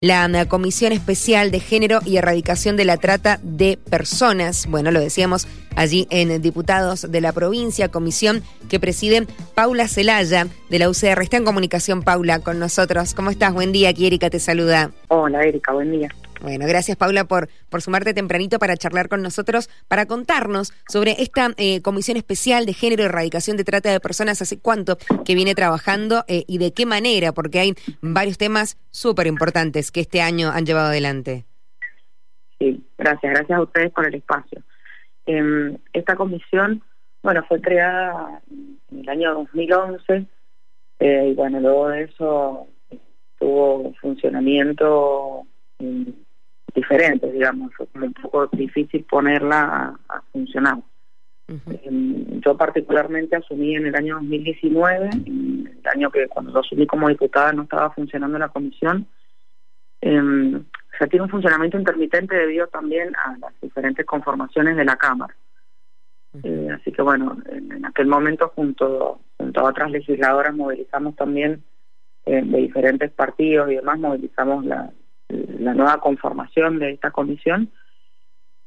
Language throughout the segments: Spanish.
la Comisión Especial de Género y Erradicación de la Trata de Personas. Bueno, lo decíamos allí en Diputados de la Provincia, comisión que preside Paula Celaya de la UCR. Está en comunicación, Paula, con nosotros. ¿Cómo estás? Buen día, aquí Erika te saluda. Hola, Erika, buen día. Bueno, gracias Paula por, por sumarte tempranito para charlar con nosotros, para contarnos sobre esta eh, Comisión Especial de Género y Erradicación de Trata de Personas, hace cuánto que viene trabajando eh, y de qué manera, porque hay varios temas súper importantes que este año han llevado adelante. Sí, gracias, gracias a ustedes por el espacio. Em, esta comisión, bueno, fue creada en el año 2011 eh, y bueno, luego de eso tuvo funcionamiento diferentes, digamos, fue como un poco difícil ponerla a, funcionar. Em, yo particularmente asumí en el año 2019, el año que cuando yo asumí como diputada no estaba funcionando la comisión. Eh, o sea, tiene un funcionamiento intermitente debido también a las diferentes conformaciones de la Cámara. Eh, así que bueno, en, aquel momento junto, junto a otras legisladoras movilizamos también eh, de diferentes partidos y demás, movilizamos la, la nueva conformación de esta comisión.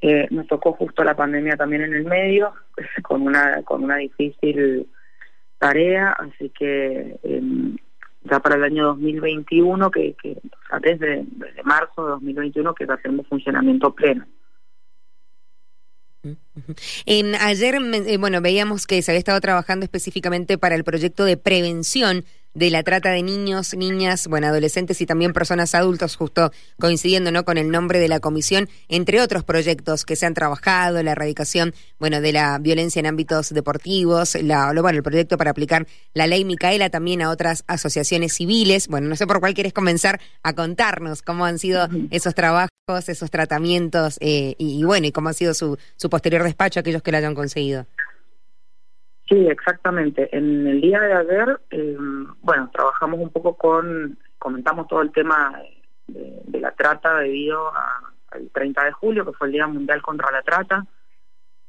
Eh, nos tocó justo la pandemia también en el medio, con una, con una difícil tarea, así que em, ya para el año 2021, que, que o sea, desde, desde marzo de 2021, que hacemos funcionamiento pleno. En ayer, eh, bueno, veíamos que se había estado trabajando específicamente para el proyecto de prevención de la trata de niños, niñas, bueno, adolescentes y también personas adultos, justo coincidiendo ¿no? con el nombre de la comisión, entre otros proyectos que se han trabajado, la erradicación, bueno, de la violencia en ámbitos deportivos, la, bueno, el proyecto para aplicar la ley Micaela también a otras asociaciones civiles. Bueno, no sé por cuál quieres comenzar a contarnos cómo han sido esos trabajos, esos tratamientos eh, y, bueno, y cómo ha sido su, su posterior despacho aquellos que lo hayan conseguido. Sí, exactamente. En el día de ayer, eh, bueno, trabajamos un poco con, comentamos todo el tema de, la trata debido al 30 de julio, que fue el Día Mundial contra la Trata.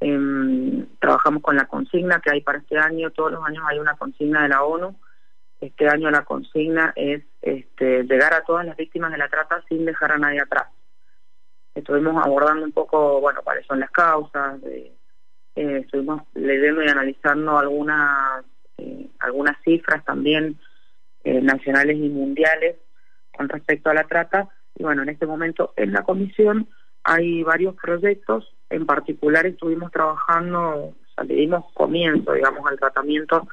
Em, trabajamos con la consigna que hay para este año, todos los años hay una consigna de la ONU. Este año la consigna es este, llegar a todas las víctimas de la trata sin dejar a nadie atrás. Estuvimos abordando un poco, bueno, cuáles son las causas, de, eh, estuvimos leyendo y analizando algunas, eh, algunas cifras también eh, nacionales y mundiales con respecto a la trata. Y bueno, en este momento en la comisión hay varios proyectos, en particular estuvimos trabajando, o sea, le dimos comienzo, digamos, al tratamiento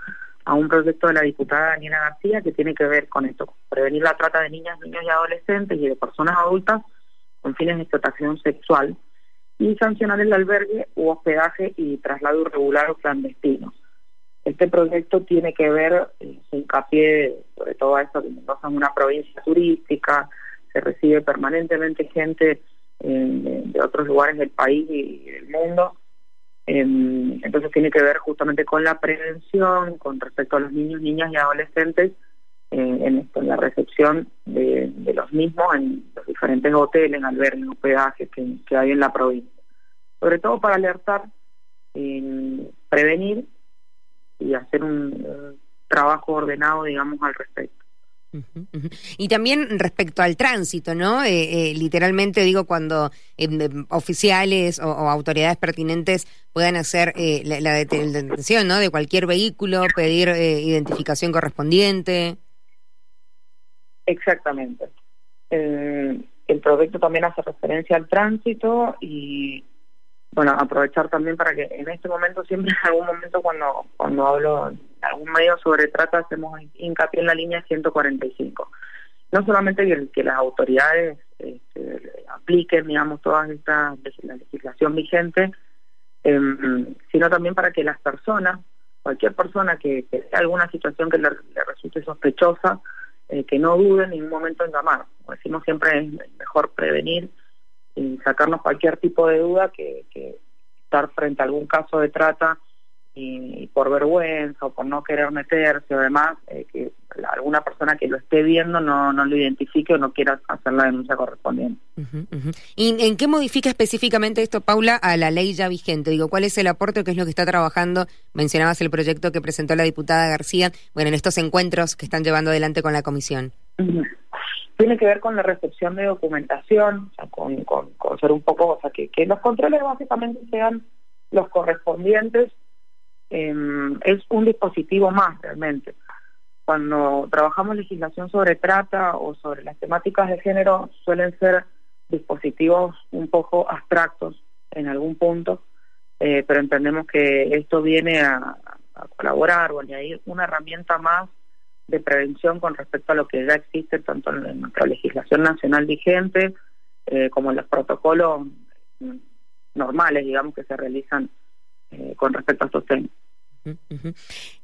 a un proyecto de la diputada Daniela García que tiene que ver con esto, prevenir la trata de niñas, niños y adolescentes y de personas adultas con fines de explotación sexual y sancionar el albergue u hospedaje y traslado irregular o clandestino. Este proyecto tiene que ver, eh, hincapié sobre todo esto que Mendoza es una provincia turística, se recibe permanentemente gente eh, de otros lugares del país y del mundo, em, entonces tiene que ver justamente con la prevención con respecto a los niños, niñas y adolescentes eh, en, la recepción de, los mismos en los diferentes hoteles, albergues, hospedajes que, que hay en la provincia. Sobre todo para alertar, prevenir y hacer un, trabajo ordenado, digamos, al respecto. Y también respecto al tránsito, ¿no? Eh, eh, literalmente digo, cuando em, oficiales o, autoridades pertinentes puedan hacer la, la, detención, ¿no? De cualquier vehículo, pedir identificación correspondiente. Exactamente. El, proyecto también hace referencia al tránsito y, bueno, aprovechar también para que en este momento, siempre en algún momento cuando, cuando hablo en algún medio sobre trata, hacemos hincapié en la línea 145. No solamente que, que las autoridades este, apliquen, digamos, toda esta la legislación vigente, em, sino también para que las personas, cualquier persona que, que alguna situación que le resulte sospechosa, que no duden en ningún momento en llamar. Como decimos siempre, es mejor prevenir y sacarnos cualquier tipo de duda que, estar frente a algún caso de trata y, por vergüenza o por no querer meterse o demás, eh, que alguna persona que lo esté viendo no, no lo identifique o no quiera hacer la denuncia correspondiente. ¿Y en qué modifica específicamente esto, Paula, a la ley ya vigente? Digo, ¿cuál es el aporte, qué es lo que está trabajando? Mencionabas el proyecto que presentó la diputada García, bueno, en estos encuentros que están llevando adelante con la comisión. tiene que ver con la recepción de documentación, o sea, con, con, ser un poco, o sea, que, que los controles básicamente sean los correspondientes, em, es un dispositivo más realmente. Cuando trabajamos legislación sobre trata o sobre las temáticas de género, suelen ser dispositivos un poco abstractos en algún punto, eh, pero entendemos que esto viene a, a colaborar o añadir una herramienta más de prevención con respecto a lo que ya existe tanto en nuestra legislación nacional vigente eh, como en los protocolos normales, digamos, que se realizan eh, con respecto a estos temas.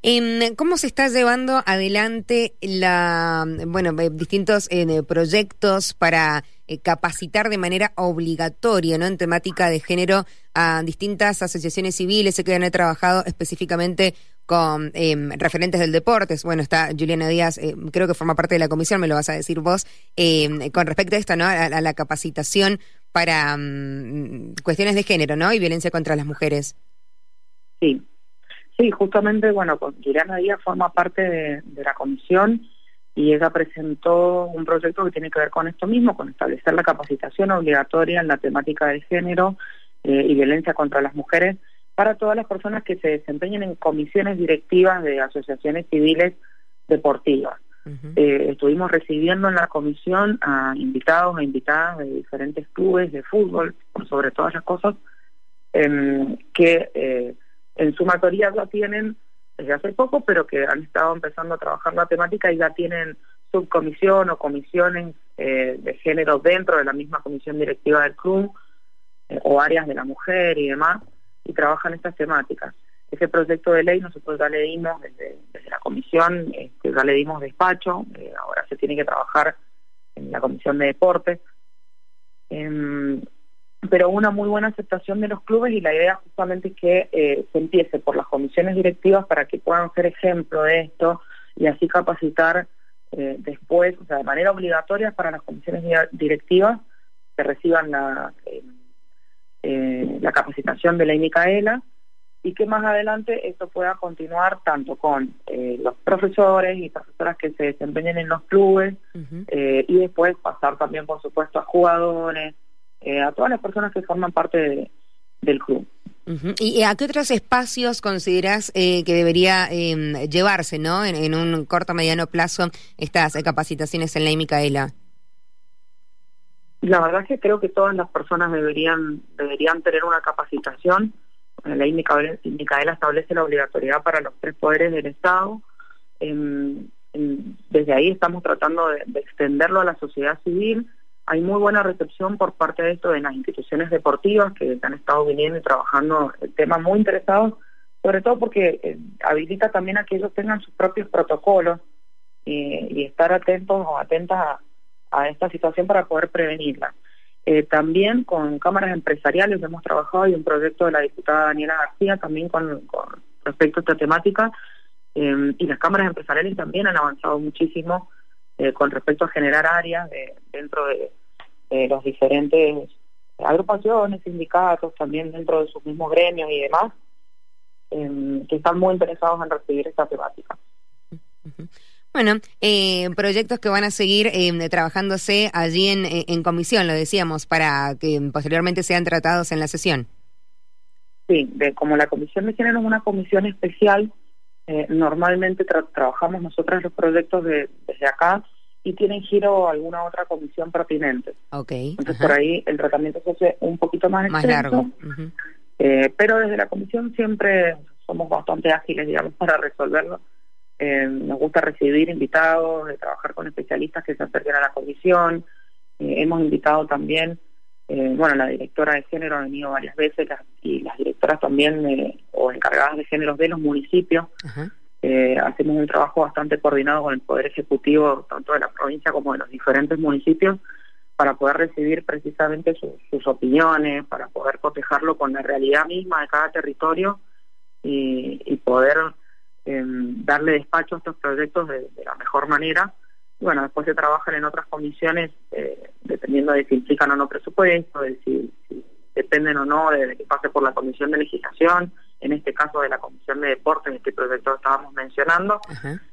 Em, ¿Cómo se está llevando adelante la, bueno, eh, distintos proyectos para capacitar de manera obligatoria, ¿no? En temática de género a distintas asociaciones civiles, sé que han trabajado específicamente con em, referentes del deporte. Bueno, está Juliana Díaz, eh, creo que forma parte de la comisión, me lo vas a decir vos, con respecto a esto, ¿no? A, la capacitación para mm, cuestiones de género, ¿no? Y violencia contra las mujeres. Sí, sí, justamente, bueno, Juliana Díaz forma parte de, la comisión y ella presentó un proyecto que tiene que ver con esto mismo, con establecer la capacitación obligatoria en la temática de género eh, y violencia contra las mujeres para todas las personas que se desempeñen en comisiones directivas de asociaciones civiles deportivas. Eh, estuvimos recibiendo en la comisión a invitados e invitadas de diferentes clubes de fútbol, por sobre todas las cosas, em, que eh, en su mayoría ya tienen desde hace poco, pero que han estado empezando a trabajar la temática y ya tienen subcomisión o comisiones eh, de género dentro de la misma comisión directiva del club o áreas de la mujer y demás y trabajan estas temáticas. Ese proyecto de ley nosotros ya le dimos desde, la comisión, este, ya le dimos despacho, eh, ahora se tiene que trabajar en la comisión de deportes, em, pero una muy buena aceptación de los clubes y la idea justamente es que eh, se empiece por las comisiones directivas para que puedan ser ejemplo de esto y así capacitar eh, después, o sea, de manera obligatoria para las comisiones directivas que reciban la eh, la capacitación de la Micaela y que más adelante esto pueda continuar tanto con eh, los profesores y profesoras que se desempeñen en los clubes eh, y después pasar también, por supuesto, a jugadores, a todas las personas que forman parte del club. ¿Y a qué otros espacios consideras que debería em, llevarse ¿no? En, un corto o mediano plazo estas capacitaciones en la Micaela? La verdad es que creo que todas las personas deberían deberían tener una capacitación. La ley Micaela establece la obligatoriedad para los tres poderes del Estado. desde ahí estamos tratando de, extenderlo a la sociedad civil. Hay muy buena recepción por parte de esto en las instituciones deportivas que han estado viniendo y trabajando el tema muy interesados, sobre todo porque eh, habilita también a que ellos tengan sus propios protocolos eh, y estar atentos o atentas a esta situación para poder prevenirla. Eh, también con cámaras empresariales hemos trabajado y un proyecto de la diputada Daniela García también con, respecto a esta temática em, y las cámaras empresariales también han avanzado muchísimo eh, con respecto a generar áreas dentro de, los diferentes agrupaciones, sindicatos, también dentro de sus mismos gremios y demás, em, que están muy interesados en recibir esta temática. Bueno, eh, proyectos que van a seguir eh, trabajándose allí en, en, comisión, lo decíamos, para que posteriormente sean tratados en la sesión. Sí, de, como la comisión de género es una comisión especial, eh, normalmente trabajamos nosotras los proyectos de, desde acá y tienen giro alguna otra comisión pertinente. Ok. Entonces por ahí el tratamiento se hace un poquito más, más largo. Eh, pero desde la comisión siempre somos bastante ágiles, digamos, para resolverlo eh, nos gusta recibir invitados, de trabajar con especialistas que se acerquen a la comisión. Eh, hemos invitado también, bueno, la directora de género ha venido varias veces y las directoras también o encargadas de géneros de los municipios. hacemos un trabajo bastante coordinado con el Poder Ejecutivo, tanto de la provincia como de los diferentes municipios, para poder recibir precisamente sus opiniones, para poder cotejarlo con la realidad misma de cada territorio y, y poder darle despacho a estos proyectos de, la mejor manera. Y bueno, después se trabajan en otras comisiones, eh, dependiendo de si implican o no presupuesto, de si, dependen o no de, que pase por la comisión de legislación, en este caso de la comisión de deporte, en este proyecto que estábamos mencionando.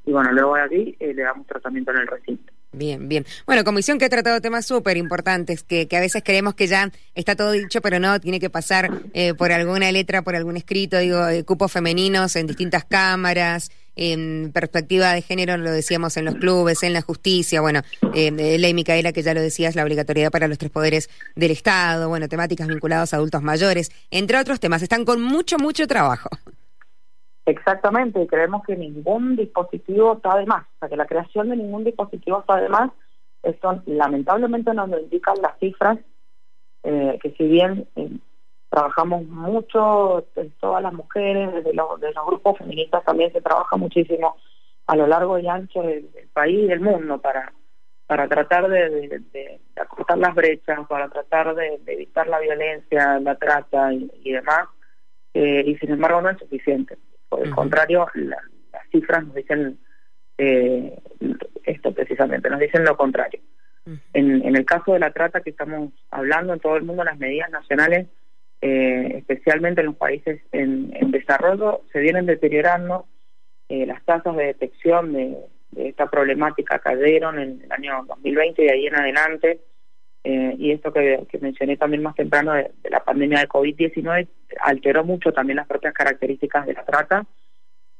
Y bueno, luego de aquí eh, le damos tratamiento en el recinto. Bien, bien. Bueno, comisión que ha tratado temas súper importantes, que, que, a veces creemos que ya está todo dicho, pero no, tiene que pasar eh, por alguna letra, por algún escrito, digo, eh, cupos femeninos en distintas cámaras, en perspectiva de género, lo decíamos en los clubes, en la justicia, bueno, eh, ley Micaela, que ya lo decías, la obligatoriedad para los tres poderes del Estado, bueno, temáticas vinculadas a adultos mayores, entre otros temas. Están con mucho, mucho trabajo. Exactamente, creemos que ningún dispositivo está de más, o sea, que la creación de ningún dispositivo está de más. Esto lamentablemente nos lo indican las cifras, eh, que si bien eh, trabajamos mucho, todas las mujeres, desde los, de los grupos feministas también se trabaja muchísimo a lo largo y ancho del, país y del mundo para para tratar de, acortar las brechas, para tratar de, evitar la violencia, la trata y, demás, eh, y sin embargo no es suficiente. Por el contrario, las cifras nos dicen eh, esto precisamente, nos dicen lo contrario. en, en, el caso de la trata que estamos hablando en todo el mundo, las medidas nacionales, eh, especialmente en los países en, desarrollo, se vienen deteriorando. Eh, las tasas de detección de, esta problemática cayeron en el año 2020 y de ahí en adelante. y esto que, mencioné también más temprano de la pandemia de COVID-19 alteró mucho también las propias características de la trata,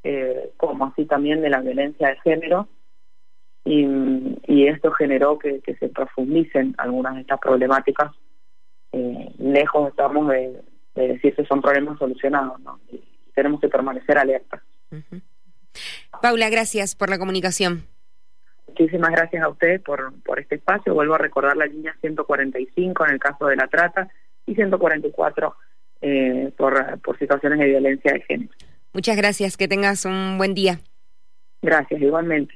eh, como así también de la violencia de género, y, esto generó que, se profundicen algunas de estas problemáticas. Eh, lejos estamos de, decir que son problemas solucionados, ¿no? Y tenemos que permanecer alertas. Paula, gracias por la comunicación. Muchísimas gracias a usted por, por este espacio. Vuelvo a recordar la línea 145 en el caso de la trata y 144 eh, por, por situaciones de violencia de género. Muchas gracias, que tengas un buen día. Gracias, igualmente.